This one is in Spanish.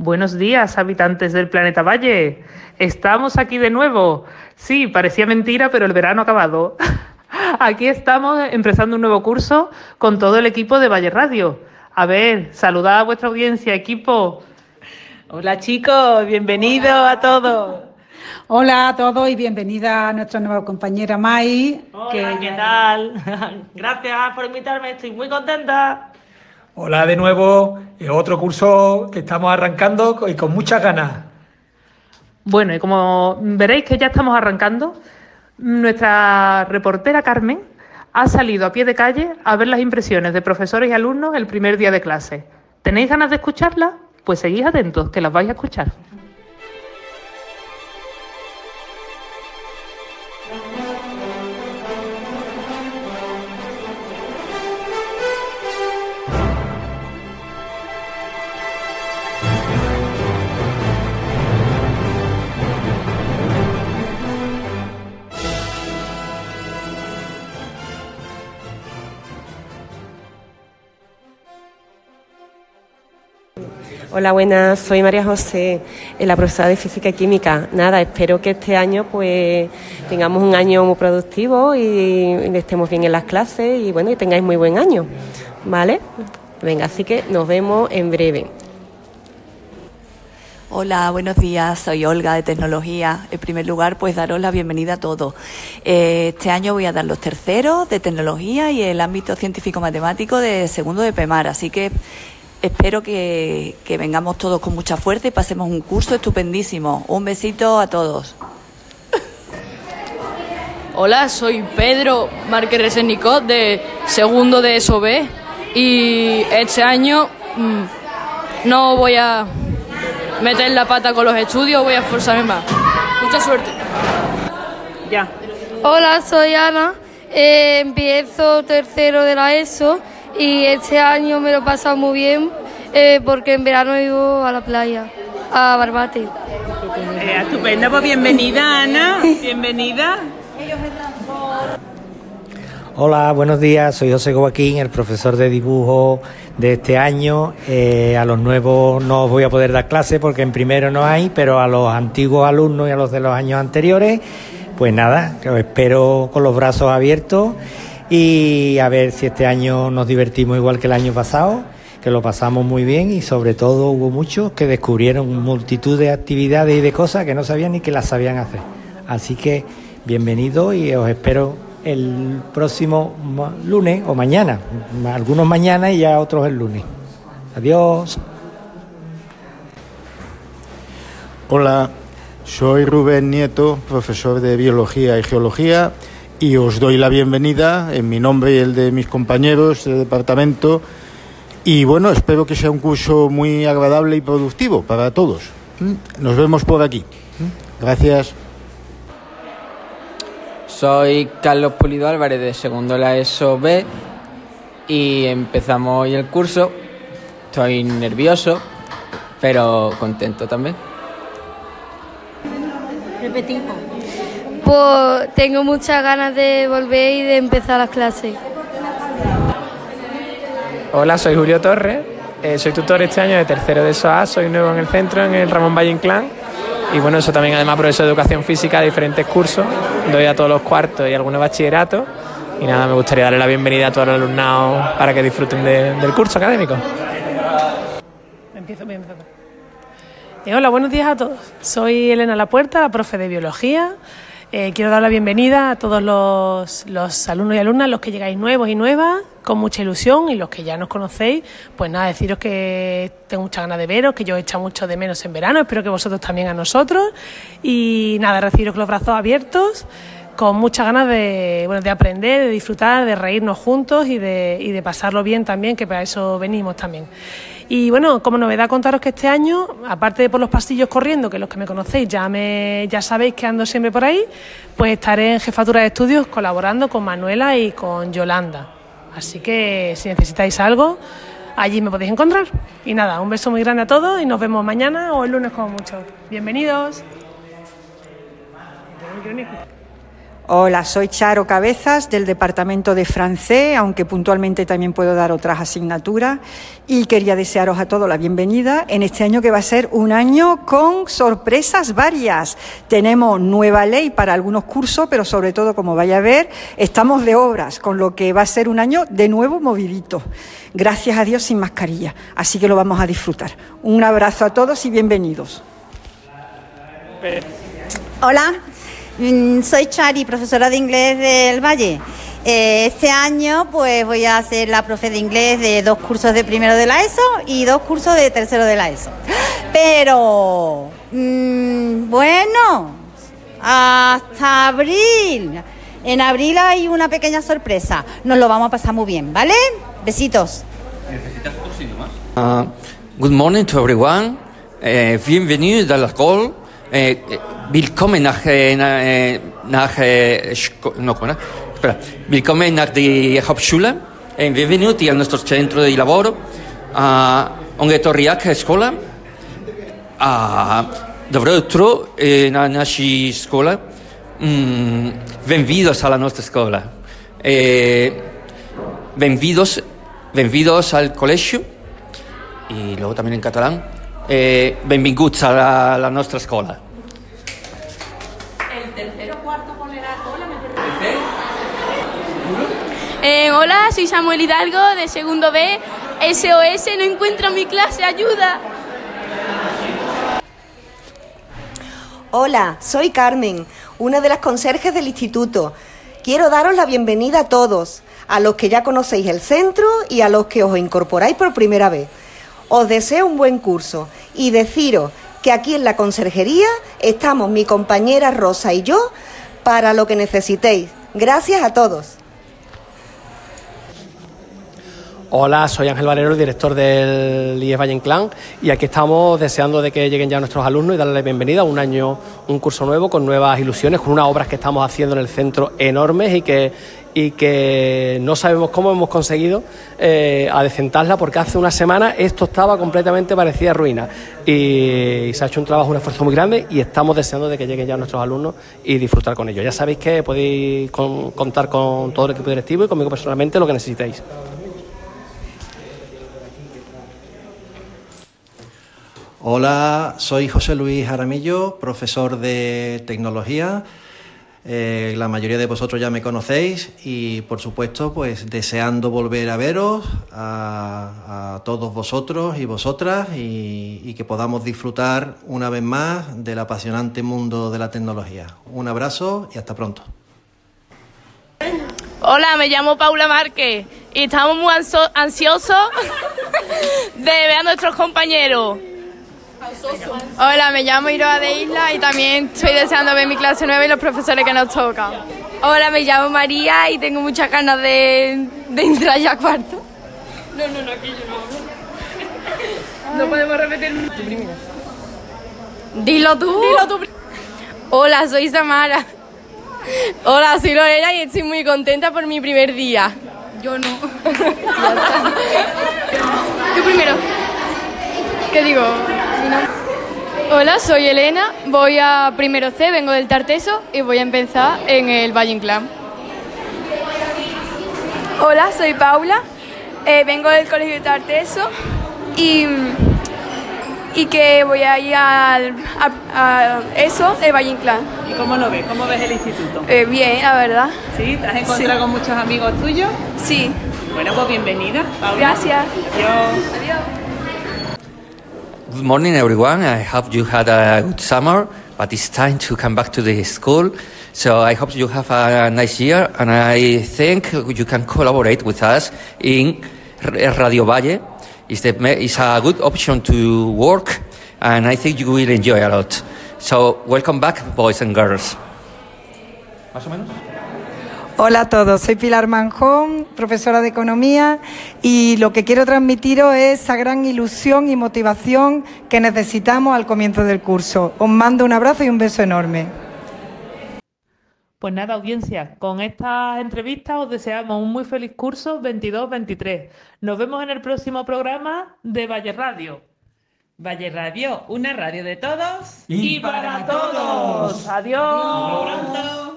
Buenos días, habitantes del planeta Valle. Estamos aquí de nuevo. Sí, parecía mentira, pero el verano ha acabado. Aquí estamos empezando un nuevo curso con todo el equipo de Valle Radio. A ver, saludad a vuestra audiencia, equipo. Hola chicos, bienvenidos a todos. Hola a todos y bienvenida a nuestra nueva compañera Mai. Hola, ¿qué tal? Gracias por invitarme, estoy muy contenta. Hola de nuevo, es otro curso que estamos arrancando y con muchas ganas. Bueno, y como veréis que ya estamos arrancando, nuestra reportera Carmen ha salido a pie de calle a ver las impresiones de profesores y alumnos el primer día de clase. ¿Tenéis ganas de escucharlas? Pues seguid atentos, que las vais a escuchar. Hola, buenas, soy María José, eh, la profesora de Física y Química. Nada, espero que este año pues tengamos un año muy productivo y estemos bien en las clases y bueno, y tengáis muy buen año, ¿vale? Venga, así que nos vemos en breve. Hola, buenos días. Soy Olga de Tecnología. En primer lugar, pues daros la bienvenida a todos. Eh, este año voy a dar los terceros de Tecnología y el ámbito científico-matemático de segundo de PEMAR. Así que Espero que, vengamos todos con mucha fuerza y pasemos un curso estupendísimo. Un besito a todos. Hola, soy Pedro Márquez Resenicot de segundo de SOB y este año mm, no voy a meter la pata con los estudios, voy a esforzarme más. Mucha suerte. Ya. Hola, soy Ana, eh, empiezo tercero de la ESO y este año me lo he pasado muy bien eh, porque en verano he ido a la playa, a Barbate. Eh, estupendo, pues bienvenida Ana, bienvenida. Hola, buenos días, soy José Joaquín, el profesor de dibujo de este año. Eh, a los nuevos no os voy a poder dar clase porque en primero no hay, pero a los antiguos alumnos y a los de los años anteriores, pues nada, os espero con los brazos abiertos y a ver si este año nos divertimos igual que el año pasado, que lo pasamos muy bien y sobre todo hubo muchos que descubrieron multitud de actividades y de cosas que no sabían ni que las sabían hacer. Así que bienvenido y os espero el próximo lunes o mañana, algunos mañana y ya otros el lunes. Adiós. Hola, soy Rubén Nieto, profesor de Biología y Geología y os doy la bienvenida en mi nombre y el de mis compañeros de departamento. Y bueno, espero que sea un curso muy agradable y productivo para todos. ¿Mm? Nos vemos por aquí. ¿Mm? Gracias. Soy Carlos Pulido Álvarez de segundo la ESO B y empezamos hoy el curso. Estoy nervioso, pero contento también. Repetimos. Pues tengo muchas ganas de volver y de empezar las clases. Hola, soy Julio Torres, eh, soy tutor este año de tercero de SOA, soy nuevo en el centro, en el Ramón Valle Inclán. Y bueno, eso también además profesor de educación física de diferentes cursos, doy a todos los cuartos y algunos bachilleratos. Y nada, me gustaría darle la bienvenida a todos los alumnados para que disfruten del curso académico. Empiezo, bien, eh, hola, buenos días a todos. Soy Elena Lapuerta, la profe de biología. Eh, quiero dar la bienvenida a todos los, alumnos y alumnas, los que llegáis nuevos y nuevas, con mucha ilusión, y los que ya nos conocéis, pues nada, deciros que tengo mucha ganas de veros, que yo he echado mucho de menos en verano, espero que vosotros también a nosotros, y nada, recibiros con los brazos abiertos con muchas ganas de, bueno, de aprender, de disfrutar, de reírnos juntos y de, y de pasarlo bien también, que para eso venimos también. Y bueno, como novedad contaros que este año, aparte de por los pasillos corriendo, que los que me conocéis ya me ya sabéis que ando siempre por ahí, pues estaré en jefatura de estudios colaborando con Manuela y con Yolanda. Así que si necesitáis algo, allí me podéis encontrar. Y nada, un beso muy grande a todos y nos vemos mañana o el lunes como mucho. Bienvenidos. Hola, soy Charo Cabezas del Departamento de Francés, aunque puntualmente también puedo dar otras asignaturas. Y quería desearos a todos la bienvenida en este año que va a ser un año con sorpresas varias. Tenemos nueva ley para algunos cursos, pero sobre todo, como vaya a ver, estamos de obras, con lo que va a ser un año de nuevo movidito. Gracias a Dios sin mascarilla. Así que lo vamos a disfrutar. Un abrazo a todos y bienvenidos. Hola, soy Chari, profesora de inglés del Valle. Eh, Este año pues voy a ser la profe de inglés de dos cursos de primero de la ESO y dos cursos de tercero de la ESO. Pero, mm, bueno, hasta abril. En abril hay una pequeña sorpresa. Nos lo vamos a pasar muy bien, ¿vale? Besitos. Uh, good morning to everyone. Eh, bienvenido a la. Eh, eh, willkommen eh, eh, nach eh, no. Willkommen nach benvenuti al nostro centro di lavoro. Uh, a. Uh, eh, naši scuola. Mm, benvidos a la nostra scuola. Eh, al colegio. Y luego también en catalán. Eh, a la, nostra. El tercero cuarto ponerá hola, Eh, hola, soy Samuel Hidalgo de segundo B. SOS, no encuentro mi clase, ayuda. Hola, soy Carmen, una de las conserjes del instituto. Quiero daros la bienvenida a todos, a los que ya conocéis el centro y a los que os incorporáis por primera vez. Os deseo un buen curso y deciros que aquí en la conserjería estamos mi compañera Rosa y yo para lo que necesitéis. Gracias a todos. Hola, soy Ángel Valero, el director del IES Valle Inclán y aquí estamos deseando de que lleguen ya nuestros alumnos y darles bienvenida a un año, un curso nuevo con nuevas ilusiones, con unas obras que estamos haciendo en el centro enormes y que, y que no sabemos cómo hemos conseguido eh, adecentarla porque hace una semana esto estaba completamente parecía ruina y, y se ha hecho un trabajo, un esfuerzo muy grande y estamos deseando de que lleguen ya nuestros alumnos y disfrutar con ellos. Ya sabéis que podéis con- contar con todo el equipo directivo y conmigo personalmente lo que necesitéis. Hola, soy José Luis Aramillo, profesor de tecnología. Eh, la mayoría de vosotros ya me conocéis y por supuesto pues deseando volver a veros a, todos vosotros y vosotras y, y que podamos disfrutar una vez más del apasionante mundo de la tecnología. Un abrazo y hasta pronto. Hola, me llamo Paula Márquez y estamos muy ansiosos de ver a nuestros compañeros. Hola, me llamo Iroa de Isla y también estoy deseando ver mi clase nueva y los profesores que nos tocan. Hola, me llamo María y tengo muchas ganas de, de entrar ya a cuarto. No, no, no, aquí yo no No podemos repetir. Dilo tú. Dilo tú. Hola, soy Samara. Hola, soy Lorena y estoy muy contenta por mi primer día. Yo no. Tú primero. ¿Qué digo? Hola, soy Elena, voy a primero C, vengo del Tarteso y voy a empezar en el Valle Inclán. Hola, soy Paula, eh, vengo del Colegio Tarteso y, y que voy a ir al, a, a eso de Valle Inclán. ¿Y cómo lo ves? ¿Cómo ves el instituto? Eh, bien, la verdad. ¿Sí? ¿Te has encontrado Sí. con muchos amigos tuyos? Sí. Bueno, pues bienvenida, Paula. Gracias. Adiós. Adiós. Good morning, everyone. I hope you had a good summer, but it's time to come back to the school. So I hope you have a nice year, and I think you can collaborate with us in Radio Valle. It's, the, it's a good option to work, and I think you will enjoy a lot. So welcome back, boys and girls. ¿Más o menos? Hola a todos, soy Pilar Manjón, profesora de Economía y lo que quiero transmitiros es esa gran ilusión y motivación que necesitamos al comienzo del curso. Os mando un abrazo y un beso enorme. Pues nada, audiencia, con estas entrevistas os deseamos un muy feliz curso 22-23. Nos vemos en el próximo programa de Valle Radio. Valle Radio, una radio de todos Y para todos. Adiós.